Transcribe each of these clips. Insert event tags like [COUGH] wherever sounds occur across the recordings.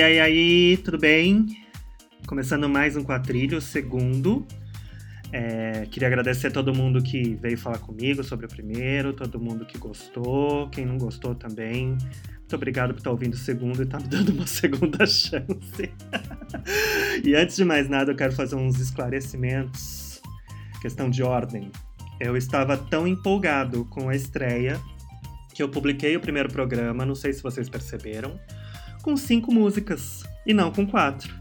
aí, aí, aí, tudo bem? Começando mais um quadrilho, segundo. É, queria agradecer a todo mundo que veio falar comigo sobre o primeiro, todo mundo que gostou, quem não gostou também. Muito obrigado por estar ouvindo o segundo e estar me dando uma [LAUGHS] segunda chance. e antes de mais nada, eu quero fazer uns esclarecimentos. Questão de ordem. Eu estava tão empolgado com a estreia que eu publiquei o primeiro programa, não sei se vocês perceberam, com cinco músicas e não com quatro.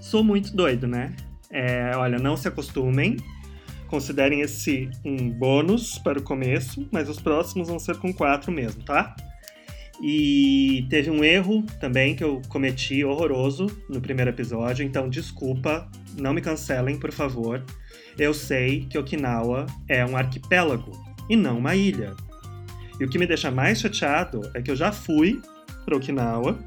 Sou muito doido, né? É, olha, não se acostumem. Considerem esse um bônus para o começo, mas os próximos vão ser com quatro mesmo, tá? E teve um erro também que eu cometi horroroso no primeiro episódio, então desculpa, não me cancelem, por favor. Eu sei que Okinawa é um arquipélago e não uma ilha. E o que me deixa mais chateado é que eu já fui para Okinawa,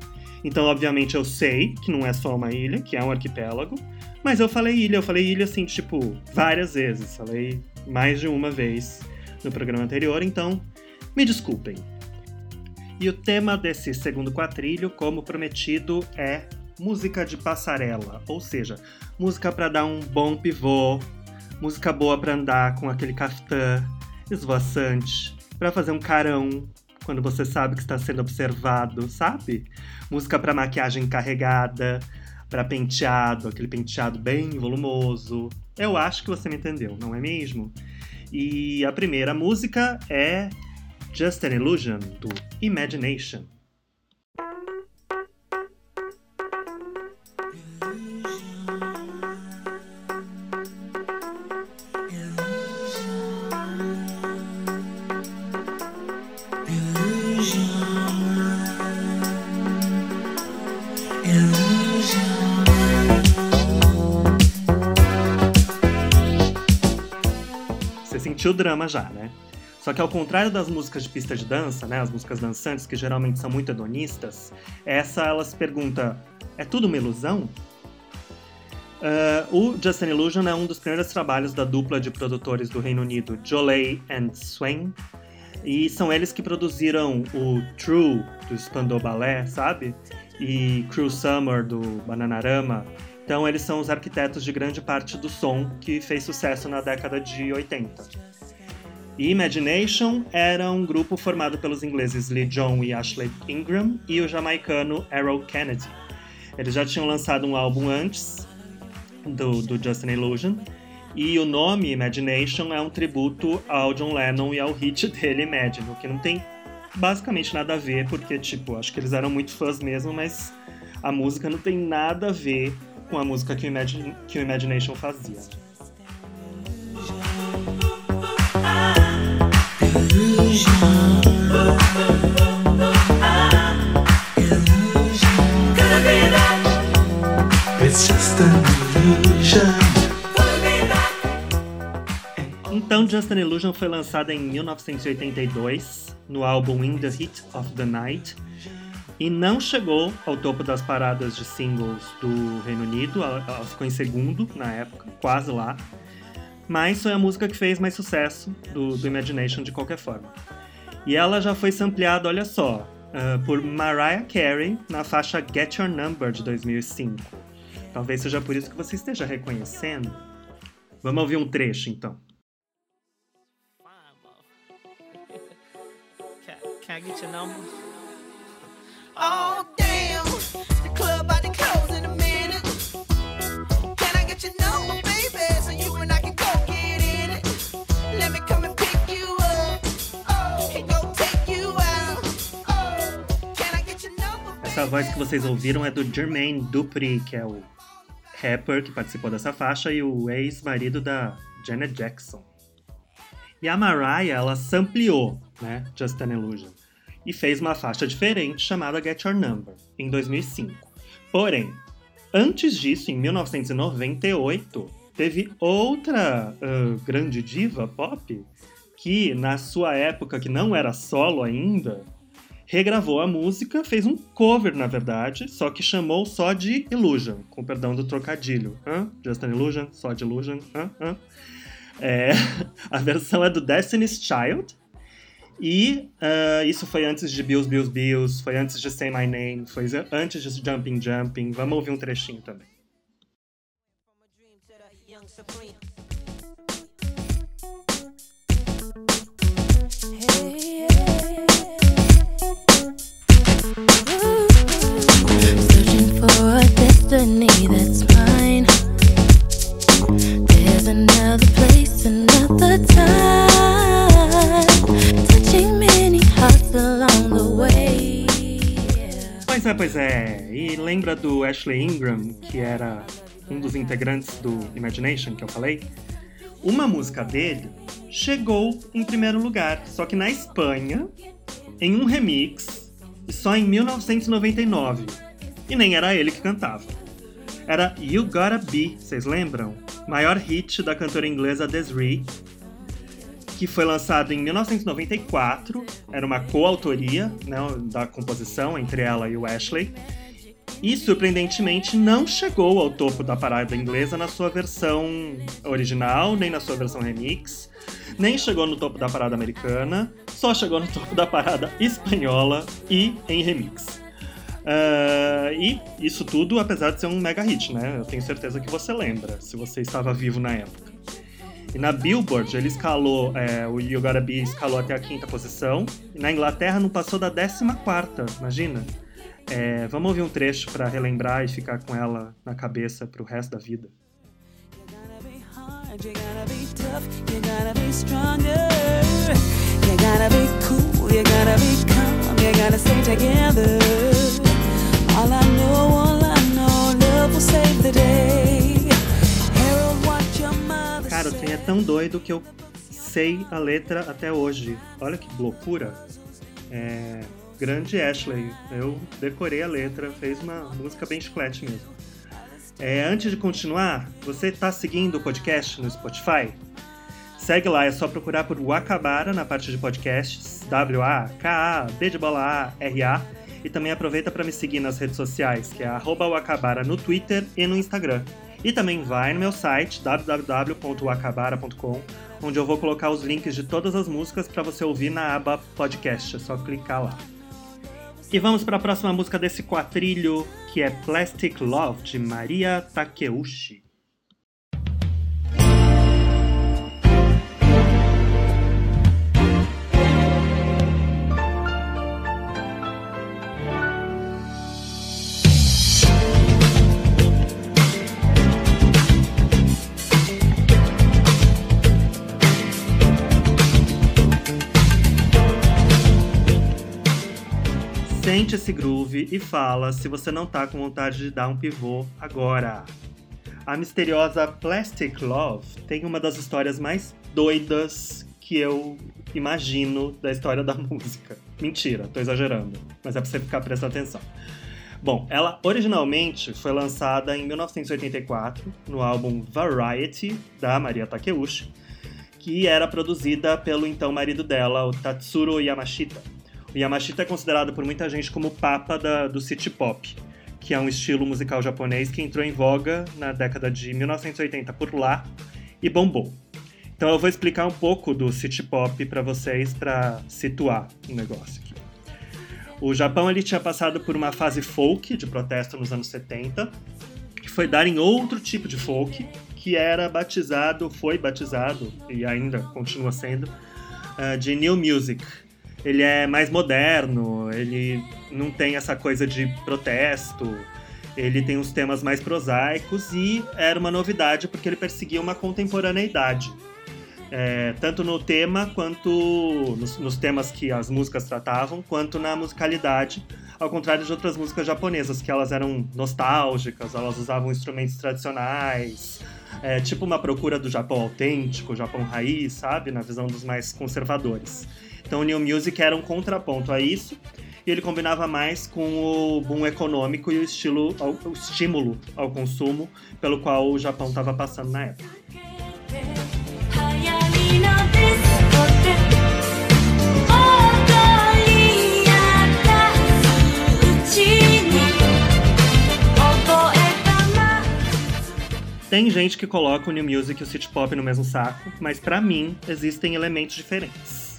então obviamente eu sei que não é só uma ilha, que é um arquipélago, mas eu falei ilha, eu falei ilha assim, tipo, várias vezes, falei mais de uma vez no programa anterior, então me desculpem. E o tema desse segundo quadrilho, como prometido, é música de passarela, ou seja, música para dar um bom pivô, música boa para andar com aquele caftã esvoaçante, para fazer um carão quando você sabe que está sendo observado, sabe? Música para maquiagem carregada, para penteado, aquele penteado bem volumoso. Eu acho que você me entendeu, não é mesmo? E a primeira música é Just an Illusion do Imagination. O drama já, né? Só que ao contrário das músicas de pista de dança, né, as músicas dançantes, que geralmente são muito hedonistas, essa ela se pergunta: é tudo uma ilusão? Uh, o Just an Illusion é um dos primeiros trabalhos da dupla de produtores do Reino Unido, Jolie and Swain, e são eles que produziram o True do Spandau Ballet, sabe? E Cruel Summer do Bananarama. Então eles são os arquitetos de grande parte do som que fez sucesso na década de 80. E Imagination era um grupo formado pelos ingleses Lee John e Ashley Ingram e o jamaicano Errol Kennedy. Eles já tinham lançado um álbum antes do, do Just an Illusion, e o nome Imagination é um tributo ao John Lennon e ao hit dele Imagine, o que não tem basicamente nada a ver, porque, tipo, acho que eles eram muito fãs mesmo, mas a música não tem nada a ver com a música que o, Imagine, que o Imagination fazia. Então, Just an Illusion foi lançada em 1982 no álbum In the Heat of the Night e não chegou ao topo das paradas de singles do Reino Unido, ela, ficou em segundo na época, quase lá mas foi a música que fez mais sucesso do, do Imagination de qualquer forma. E ela já foi sampleada, olha só, uh, por Mariah Carey na faixa Get Your Number de 2005. Talvez seja por isso que você esteja reconhecendo. Vamos ouvir um trecho então. Can I get your number? Oh, Essa voz que vocês ouviram é do Jermaine Dupri, que é o rapper que participou dessa faixa e o ex-marido da Janet Jackson. E a Mariah, ela sampleou, né, Just an Illusion, e fez uma faixa diferente chamada Get Your Number, em 2005. Porém, antes disso, em 1998, teve outra uh, grande diva pop que, na sua época, que não era solo ainda, regravou a música, fez um cover, na verdade, só que chamou só de Illusion, com perdão do trocadilho. Hã? Just an Illusion, só de Illusion. Hã? Hã? É, [LAUGHS] a versão é do Destiny's Child. E uh, isso foi antes de Bills, Bills, Bills, foi antes de Say My Name, foi antes de Jumping, Jumping. Vamos ouvir um trechinho também. Searching Pois é, pois é. E lembra do Ashley Ingram, que era um dos integrantes do Imagination que eu falei? Uma música dele chegou em primeiro lugar, só que na Espanha, em um remix, só em 1999. E nem era ele que cantava. Era You Gotta Be, vocês lembram? Maior hit da cantora inglesa Desiree, que foi lançado em 1994. Era uma coautoria né, da composição entre ela e o Ashley. E, surpreendentemente, não chegou ao topo da parada inglesa na sua versão original, nem na sua versão remix, nem chegou no topo da parada americana, só chegou no topo da parada espanhola e em remix. Uh, e isso tudo apesar de ser um mega hit, né? Eu tenho certeza que você lembra, se você estava vivo na época. E na Billboard ele escalou, é, o You Gotta Be escalou até a quinta posição, e na Inglaterra não passou da décima quarta, imagina. É, vamos ouvir um trecho para relembrar e ficar com ela na cabeça pro resto da vida. You gotta be tough, you gotta be stronger. You gotta be cool, you gotta be calm, you gotta stay together. All I know, all I know, love will save the day. Harold, what your mother Cara, o trem é tão doido que eu sei a letra até hoje. Olha que loucura. É, grande Ashley. Eu decorei a letra, fez uma música bem chiclete mesmo. É, antes de continuar, você está seguindo o podcast no Spotify? Segue lá, é só procurar por Wakabara na parte de podcasts, W-A-K-A-B de bola A-R-A. E também aproveita para me seguir nas redes sociais, que é Wakabara no Twitter e no Instagram. E também vai no meu site, www.wakabara.com, onde eu vou colocar os links de todas as músicas para você ouvir na aba podcast. É só clicar lá. E vamos para a próxima música desse quatrilho, que é Plastic Love, de Maria Takeuchi. Sente esse groove e fala se você não tá com vontade de dar um pivô agora. A misteriosa Plastic Love tem uma das histórias mais doidas que eu imagino da história da [LAUGHS] música. Mentira, tô exagerando, mas é pra você ficar prestando atenção. Bom, ela originalmente foi lançada em 1984 no álbum Variety da Maria Takeuchi, que era produzida pelo então marido dela, o Tatsuro Yamashita. Yamashita é considerado por muita gente como o papa da, do city pop, que é um estilo musical japonês que entrou em voga na década de 1980 por lá e bombou. Então eu vou explicar um pouco do city pop para vocês para situar o negócio aqui. O Japão ele tinha passado por uma fase folk de protesto nos anos 70, que foi dar em outro tipo de folk, que era batizado, foi batizado e ainda continua sendo, uh, de new music, ele é mais moderno, ele não tem essa coisa de protesto, ele tem uns temas mais prosaicos e era uma novidade porque ele perseguia uma contemporaneidade. É, tanto no tema quanto nos, nos, temas que as músicas tratavam, quanto na musicalidade, ao contrário de outras músicas japonesas, que elas eram nostálgicas, elas usavam instrumentos tradicionais, é, tipo uma procura do Japão autêntico, Japão raiz, sabe? Na visão dos mais conservadores. Então o New Music era um contraponto a isso, e ele combinava mais com o boom econômico e o, estilo, o estímulo ao consumo pelo qual o Japão estava passando na época. Tem gente que coloca o New Music e o City Pop no mesmo saco, mas para mim existem elementos diferentes.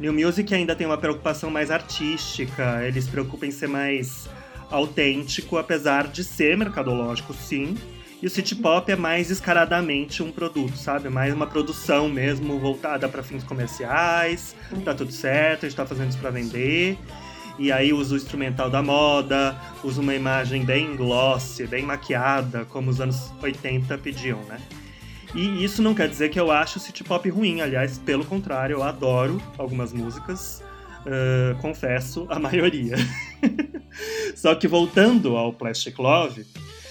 New Music ainda tem uma preocupação mais artística, eles se preocupam em ser mais autêntico, apesar de ser mercadológico, sim. E o City Pop é mais descaradamente um produto, sabe? Mais uma produção mesmo, voltada para fins comerciais. Tá tudo certo, a gente tá fazendo isso para vender. E aí usa o instrumental da moda, usa uma imagem bem glossy, bem maquiada, como os anos 80 pediam, né? E isso não quer dizer que eu acho City Pop ruim, aliás, pelo contrário, eu adoro algumas músicas. Uh, confesso, a maioria. [LAUGHS] Só que voltando ao Plastic Love,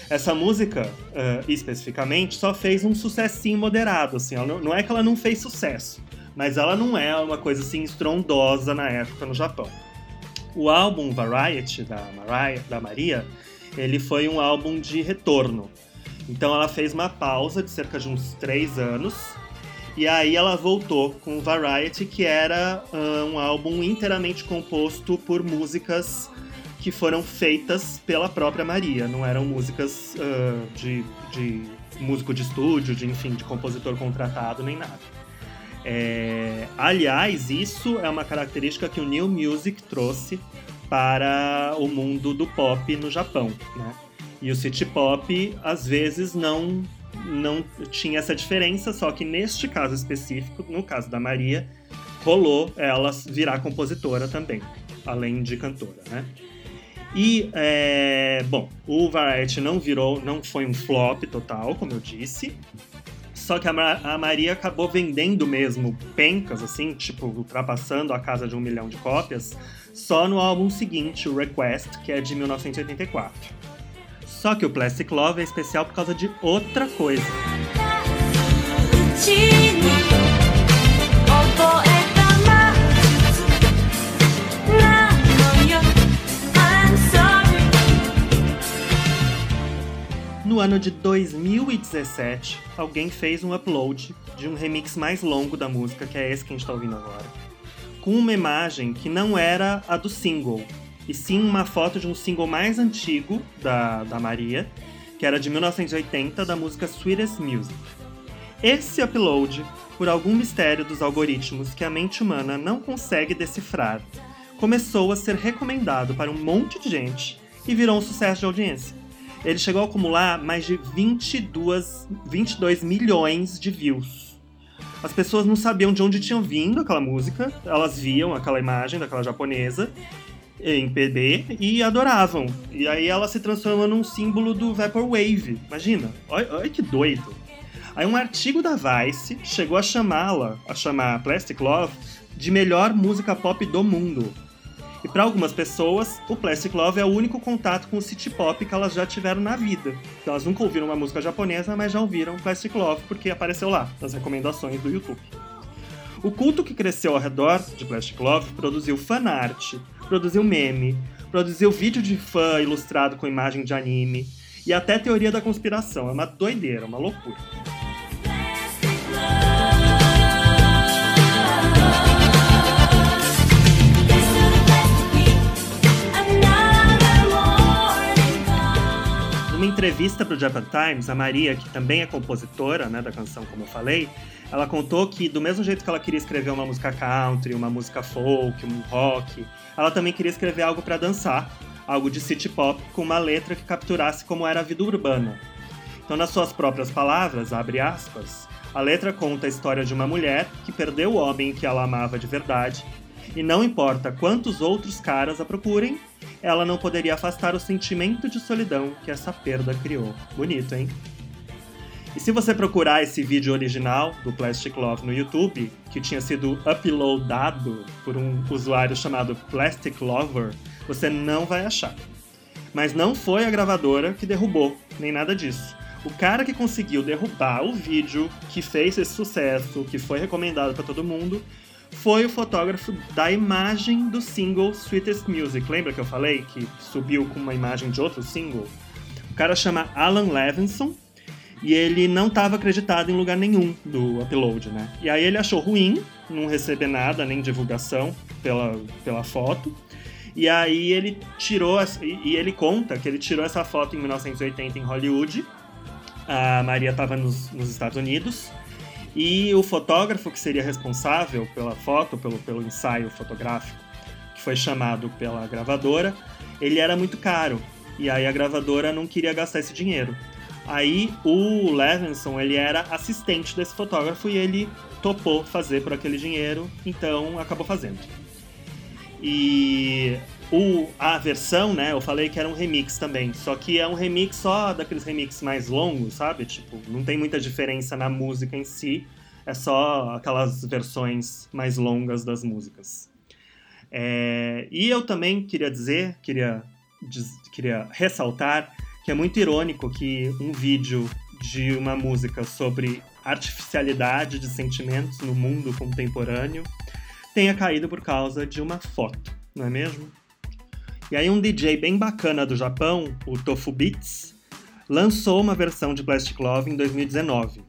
essa música, uh, especificamente, só fez um sucessinho moderado, assim. Não, não, é que ela não fez sucesso, mas ela não é uma coisa assim estrondosa na época no Japão. O álbum Variety da, Mariah, da Maria, ele foi um álbum de retorno. Então ela fez uma pausa de cerca de uns três anos e aí ela voltou com Variety, que era um álbum inteiramente composto por músicas que foram feitas pela própria Maria, não eram músicas uh, de, de músico de estúdio, de enfim, de compositor contratado nem nada. É, aliás, isso é uma característica que o New Music trouxe para o mundo do pop no Japão, né? E o city pop às vezes não não tinha essa diferença, só que neste caso específico, no caso da Maria, rolou ela virar compositora também, além de cantora, né? E, é, bom, o Variety não virou, não foi um flop total, como eu disse. Só que a, a Maria acabou vendendo mesmo pencas, assim, tipo, ultrapassando a casa de um milhão de cópias, só no álbum seguinte, o Request, que é de 1984. Só que o Plastic Love é especial por causa de outra coisa. No ano de 2017, alguém fez um upload de um remix mais longo da música, que é esse que a gente está ouvindo agora, com uma imagem que não era a do single, e sim uma foto de um single mais antigo da, da Maria, que era de 1980, da música Sweetest Music. Esse upload, por algum mistério dos algoritmos que a mente humana não consegue decifrar, começou a ser recomendado para um monte de gente e virou um sucesso de audiência ele chegou a acumular mais de 22, 22 milhões de views. As pessoas não sabiam de onde tinham vindo aquela música, elas viam aquela imagem daquela japonesa em PB e adoravam. E aí ela se transforma num símbolo do Vaporwave. Imagina, olha, olha que doido. Aí um artigo da Vice chegou a chamá-la, a chamar Plastic Love, de melhor música pop do mundo. E para algumas pessoas, o Plastic Love é o único contato com o city pop que elas já tiveram na vida. Então elas nunca ouviram uma música japonesa, mas já ouviram Plastic Love porque apareceu lá, nas recomendações do YouTube. O culto que cresceu ao redor de Plastic Love produziu fanart, produziu meme, produziu vídeo de fã ilustrado com imagem de anime e até teoria da conspiração. É uma doideira, uma loucura. Entrevista para o Japan Times, a Maria, que também é compositora né, da canção, como eu falei, ela contou que, do mesmo jeito que ela queria escrever uma música country, uma música folk, um rock, ela também queria escrever algo para dançar, algo de city pop, com uma letra que capturasse como era a vida urbana. Então, nas suas próprias palavras, abre aspas, a letra conta a história de uma mulher que perdeu o homem que ela amava de verdade, e não importa quantos outros caras a procurem, ela não poderia afastar o sentimento de solidão que essa perda criou. Bonito, hein? E se você procurar esse vídeo original do Plastic Love no YouTube, que tinha sido uploadado por um usuário chamado Plastic Lover, você não vai achar. Mas não foi a gravadora que derrubou, nem nada disso. O cara que conseguiu derrubar o vídeo, que fez esse sucesso, que foi recomendado para todo mundo, foi o fotógrafo da imagem do single Sweetest Music. Lembra que eu falei que subiu com uma imagem de outro single? O cara chama Alan Levinson e ele não estava acreditado em lugar nenhum do upload, né? E aí ele achou ruim não receber nada, nem divulgação pela, pela foto. E aí ele tirou, e ele conta que ele tirou essa foto em 1980 em Hollywood. A Maria estava nos, nos Estados Unidos E o fotógrafo que seria responsável pela foto, pelo, pelo ensaio fotográfico, que foi chamado pela gravadora, ele era muito caro. E aí a gravadora não queria gastar esse dinheiro. Aí o Levinson, ele era assistente desse fotógrafo e ele topou fazer por aquele dinheiro, então acabou fazendo. E o, a versão, né, eu falei que era um remix também, só que é um remix só daqueles remix mais longos, sabe? Tipo, não tem muita diferença na música em si, é só aquelas versões mais longas das músicas. É, e eu também queria dizer, queria, queria ressaltar que é muito irônico que um vídeo de uma música sobre artificialidade de sentimentos no mundo contemporâneo tenha caído por causa de uma foto, não é mesmo? E aí um DJ bem bacana do Japão, o Tofu Beats, lançou uma versão de Plastic Love em 2019.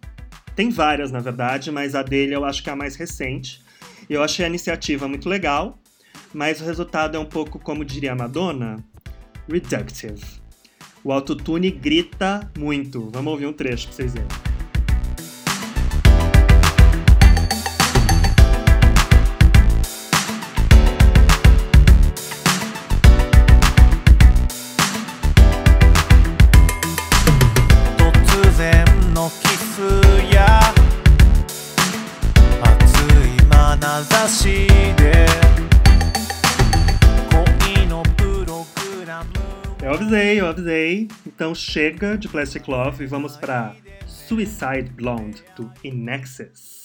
Tem várias, na verdade, mas a dele eu acho que é a mais recente. Eu achei a iniciativa muito legal, mas o resultado é um pouco, como diria a Madonna, reductive. O autotune grita muito. Vamos ouvir um trecho pra vocês verem. Avisei. Então chega de Plastic Love e vamos para Suicide Blonde do Inexus.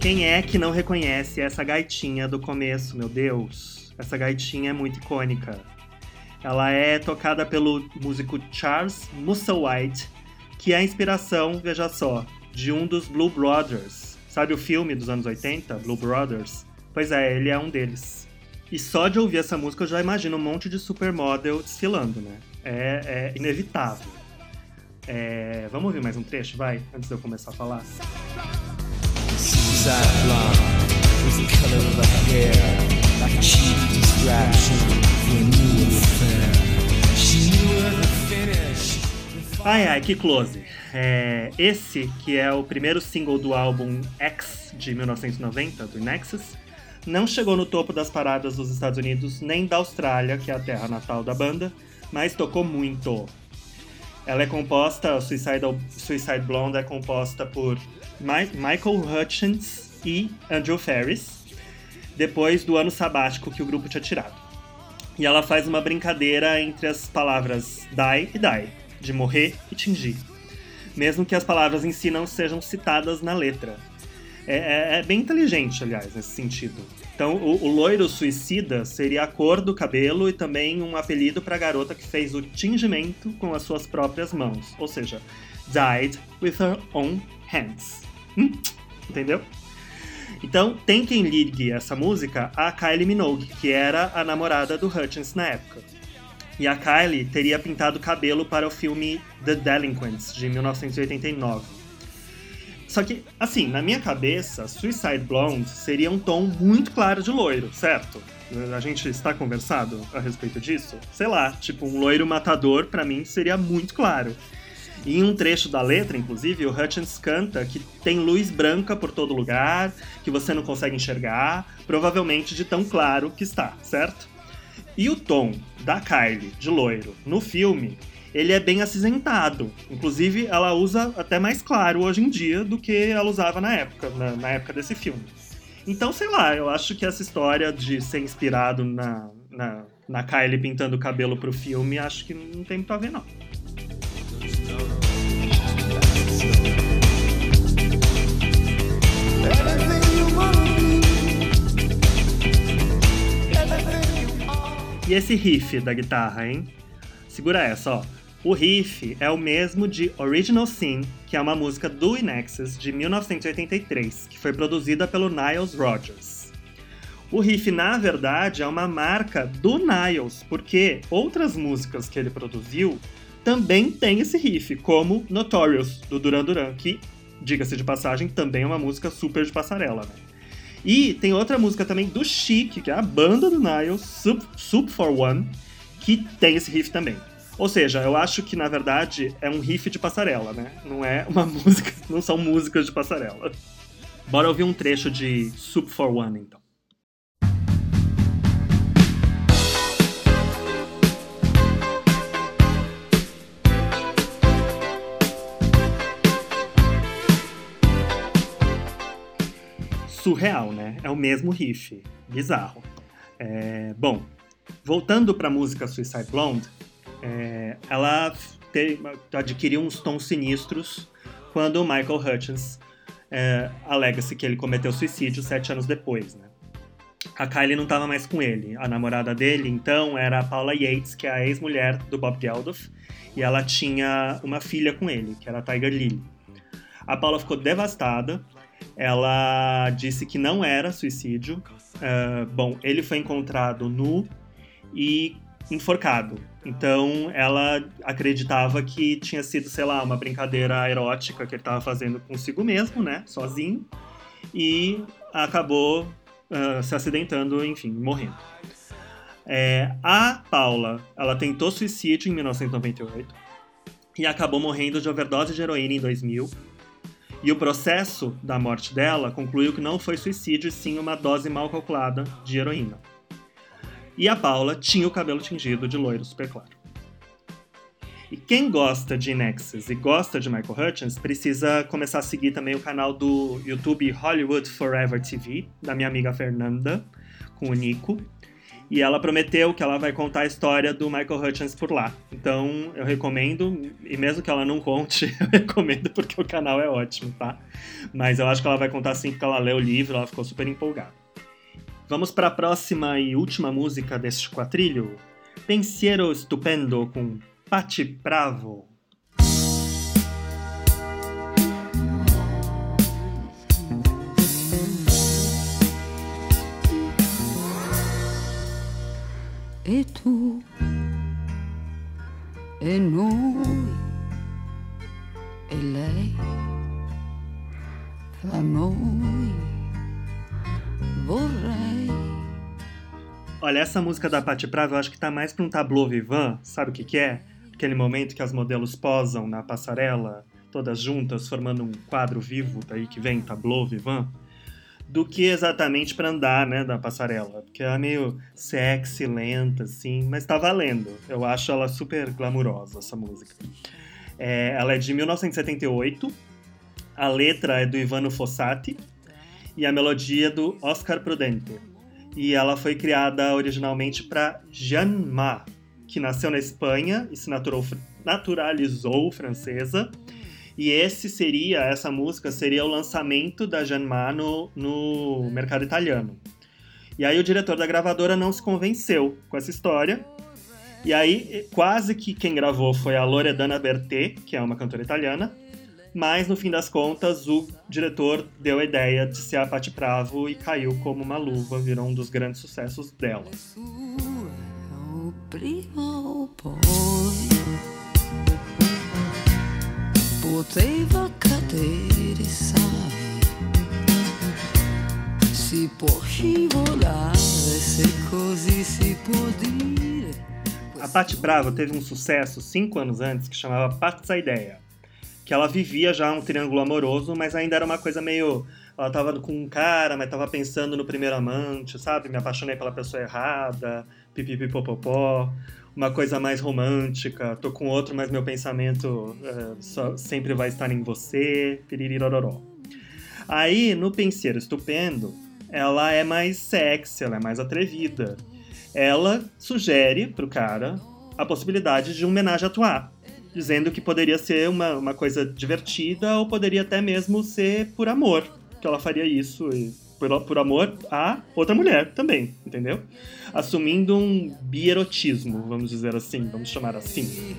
Quem é que não reconhece essa gaitinha do começo, meu Deus? Essa gaitinha é muito icônica. Ela é tocada pelo músico Charles Musselwhite, que é a inspiração, veja só, de um dos Blue Brothers. Sabe o filme dos anos 80, Blue Brothers? Pois é, ele é um deles. E só de ouvir essa música eu já imagino um monte de supermodel desfilando, né? É, é inevitável. É... Vamos ouvir mais um trecho, vai? Antes de eu começar a falar. Suicide Ai ai, que close. É, esse, que é o primeiro single do álbum X de 1990, do Nexus, não chegou no topo das paradas dos Estados Unidos nem da Austrália, que é a terra natal da banda, mas tocou muito. Ela é composta, Suicide, Suicide Blonde é composta por Michael Hutchins e Andrew Ferris, depois do ano sabático que o grupo tinha tirado. E ela faz uma brincadeira entre as palavras die e die, de morrer e tingir, mesmo que as palavras em si não sejam citadas na letra. É, é, é bem inteligente, aliás, nesse sentido. Então, o, o, loiro suicida seria a cor do cabelo e também um apelido para a garota que fez o tingimento com as suas próprias mãos, ou seja, died with her own hands. Hum? Entendeu? Então, tem quem ligue essa música a Kylie Minogue, que era a namorada do Hutchins na época. E a Kylie teria pintado o cabelo para o filme The Delinquents, de 1989. Só que, assim, na minha cabeça, Suicide Blonde seria um tom muito claro de loiro, certo? A gente está conversado a respeito disso? Sei lá, tipo, um loiro matador, para mim, seria muito claro. E em um trecho da letra, inclusive, o Hutchins canta que tem luz branca por todo lugar, que você não consegue enxergar, provavelmente de tão claro que está, certo? E o tom da Kylie, de loiro, no filme, ele é bem acinzentado. Inclusive, ela usa até mais claro hoje em dia do que ela usava na época, na, na época desse filme. Então, sei lá, eu acho que essa história de ser inspirado na, na, na Kylie pintando o cabelo pro filme, acho que não tem muito a ver, não. E esse riff da guitarra, hein? Segura essa, ó. O riff é o mesmo de Original Sin, que é uma música do Inexus de 1983, que foi produzida pelo Niles Rodgers. O riff, na verdade, é uma marca do Niles, porque outras músicas que ele produziu também tem esse riff, como Notorious, do Duran Duran, que, diga-se de passagem, também é uma música super de passarela, né? E tem outra música também do Chic, que é a banda do Nile, Soup, Soup for One, que tem esse riff também. Ou seja, eu acho que na verdade é um riff de passarela, né? Não é uma [LAUGHS] música, não são músicas de passarela. Bora ouvir um trecho de Soup for One então. Surreal, né? É o mesmo riff. Bizarro. É, bom, voltando para a música Suicide Blonde, é, ela adquiriu uns tons sinistros quando o Michael Hutchins é, alega-se que ele cometeu suicídio sete anos depois, né? A Kylie não estava mais com ele. A namorada dele, então, era a Paula Yates, que é a ex-mulher do Bob Geldof, e ela tinha uma filha com ele, que era a Tiger Lily. A Paula ficou devastada. Ela disse que não era suicídio. Uh, bom, ele foi encontrado nu e enforcado. Então ela acreditava que tinha sido, sei lá, uma brincadeira erótica que ele estava fazendo consigo mesmo, né? Sozinho. E acabou uh, se acidentando, enfim, morrendo. É, a Paula, ela tentou suicídio em 1998 e acabou morrendo de overdose de heroína em 2000. E o processo da morte dela concluiu que não foi suicídio, e sim uma dose mal calculada de heroína. E a Paula tinha o cabelo tingido de loiro super claro. E quem gosta de Nexus e gosta de Michael Hutchins precisa começar a seguir também o canal do YouTube Hollywood Forever TV, da minha amiga Fernanda, com o Nico. E ela prometeu que ela vai contar a história do Michael Hutchins por lá. Então eu recomendo, e mesmo que ela não conte, [LAUGHS] eu recomendo porque o canal é ótimo, tá? Mas eu acho que ela vai contar sim porque ela leu o livro, ela ficou super empolgada. Vamos para a próxima e última música deste quadrilho. Pensiero Stupendo com Pati Bravo. E tu e noi e lei fra noi vorrei. Olha, essa música da Patti Prava eu acho que tá mais pra um tableau vivant, sabe o que que é? Aquele momento que as modelos posam na passarela, todas juntas, formando um quadro vivo, daí que vem tableau vivant, do que exatamente para andar, né, da passarela. Porque ela é meio sexy, lenta, assim, mas tá valendo. Eu acho ela super glamurosa, essa música. É, ela é de 1978, a letra é do Ivano Fossati, e a melodia do Oscar Prudente. E ela foi criada originalmente para Jeanne Ma, que nasceu na Espanha e se naturalizou francesa. E esse seria, essa música seria o lançamento da Jeanne Ma no, no mercado italiano. E aí o diretor da gravadora não se convenceu com essa história. E aí quase que quem gravou foi a Loredana Bertè, que é uma cantora italiana, mas no fim das contas o diretor deu a ideia de ser a Patti Pravo e caiu como uma luva, virou um dos grandes sucessos dela. Poteva cadere, sai, si può scivolare, se così si può dire. A Patti Bravo teve um sucesso cinco anos antes que chamava Pazza Ideia que ela vivia já um triângulo amoroso, mas ainda era uma coisa meio. Ela tava com um cara, mas tava pensando no primeiro amante, sabe? Me apaixonei pela pessoa errada, pipipipopopó. Uma coisa mais romântica, tô com outro, mas meu pensamento é, só, sempre vai estar em você, piririrororó. Aí, no Penseiro Estupendo, ela é mais sexy, ela é mais atrevida. Ela sugere pro cara a possibilidade de um homenagem atuar dizendo que poderia ser uma, uma coisa divertida ou poderia até mesmo ser por amor, que ela faria isso e por, por amor a outra mulher também, entendeu? Assumindo um bierotismo, vamos dizer assim, vamos chamar assim.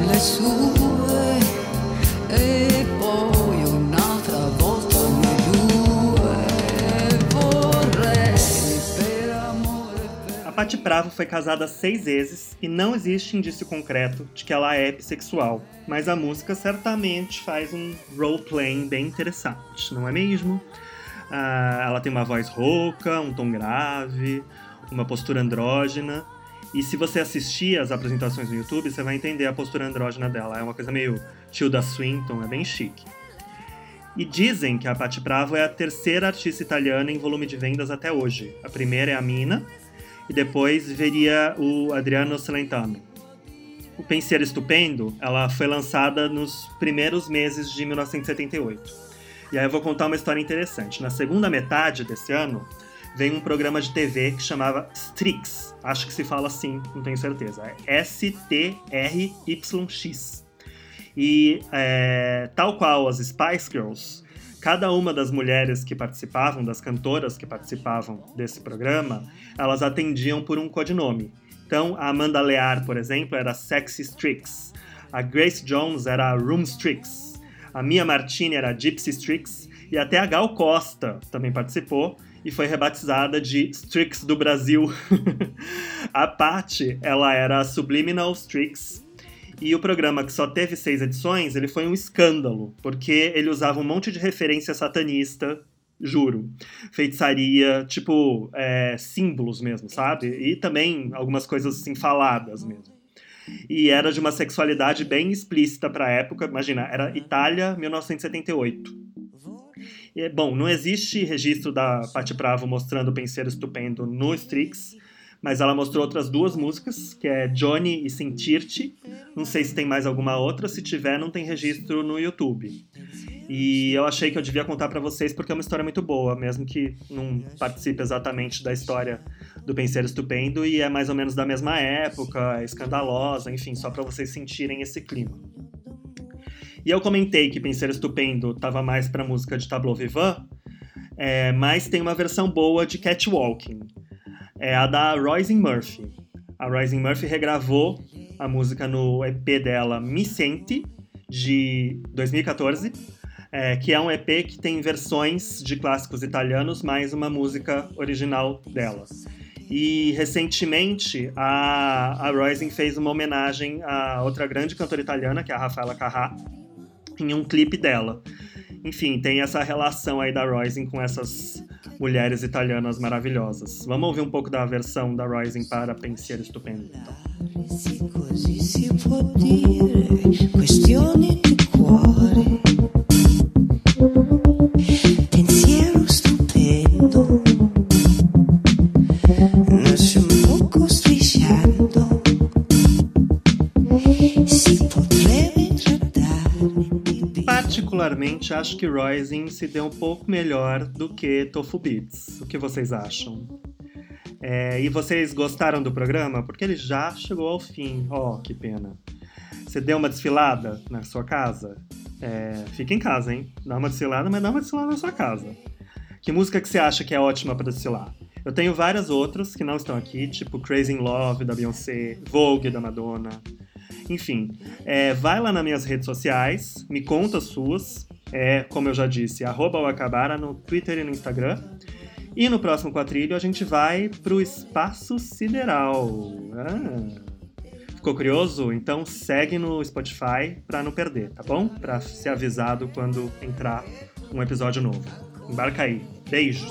Le Patti Pravo foi casada seis vezes e não existe indício concreto de que ela é bissexual, mas a música certamente faz um role-playing bem interessante, não é mesmo? Ah, ela tem uma voz rouca, um tom grave, uma postura andrógena. E se você assistir as apresentações no YouTube, você vai entender a postura andrógena dela. É uma coisa meio Tilda Swinton, é bem chique. E dizem que a Patti Bravo é a terceira artista italiana em volume de vendas até hoje. A primeira é a Mina, e depois veria o Adriano Celentano. O Pensiero Estupendo, ela foi lançada nos primeiros meses de 1978. E aí eu vou contar uma história interessante. Na segunda metade desse ano, veio um programa de TV que chamava Strix. Acho que se fala assim, não tenho certeza. É S-T-R-Y-X. E é, tal qual as Spice Girls, cada uma das mulheres que participavam, das cantoras que participavam desse programa, elas atendiam por um codinome. Então, a Amanda Lear, por exemplo, era Sexy Strix. A Grace Jones era Room Strix. A Mia Martini era Gypsy Strix. E até a Gal Costa também participou e foi rebatizada de Strix do Brasil. [LAUGHS] a Patty, ela era Subliminal Strix e o programa, que só teve seis edições, ele foi um escândalo, porque ele usava um monte de referência satanista, juro. Feitiçaria, tipo, é, símbolos mesmo, sabe? E também algumas coisas assim faladas mesmo. E era de uma sexualidade bem explícita para a época. Imagina, era Itália, 1978. E, bom, não existe registro da Patti Bravo mostrando o penseiro estupendo no Strix, mas ela mostrou outras duas músicas, que é Johnny e Sentir-te. Não sei se tem mais alguma outra, se tiver, não tem registro no YouTube. E eu achei que eu devia contar para vocês porque é uma história muito boa, mesmo que não participe exatamente da história do Penseiro Estupendo e é mais ou menos da mesma época, é escandalosa, enfim, só para vocês sentirem esse clima. E eu comentei que Penseiro Estupendo tava mais pra música de Tableau Vivant, é, mas tem uma versão boa de Catwalking é a da Roisin Murphy. A Roisin Murphy regravou a música no EP dela Me Sente, de 2014, é, que é um EP que tem versões de clássicos italianos, mais uma música original dela. E recentemente a, a fez uma homenagem a outra grande cantora italiana, que é a Rafaela Carrà, em um clipe dela. Enfim, tem essa relação aí da Roisin com essas mulheres italianas maravilhosas. Vamos ouvir um pouco da versão da Rising para Pensiero Stupendo. Então. Questione. Acho que Rising se deu um pouco melhor do que Tofu Beats. O que vocês acham? É, e vocês gostaram do programa? Porque ele já chegou ao fim. Oh, que pena. Você deu uma desfilada na sua casa? É, fica em casa, hein? Dá uma desfilada, mas dá uma desfilada na sua casa. Que música que você acha que é ótima para desfilar? Eu tenho várias outras que não estão aqui, tipo Crazy in Love da Beyoncé, Vogue da Madonna. Enfim, é, vai lá nas minhas redes sociais, me conta as suas é, como eu já disse, arroba Wakabara no Twitter e no Instagram. E no próximo quadrilho a gente vai pro espaço sideral. Ah. Ficou curioso? Então segue no Spotify para não perder, tá bom? Para ser avisado quando entrar um episódio novo. Embarca aí. Beijos.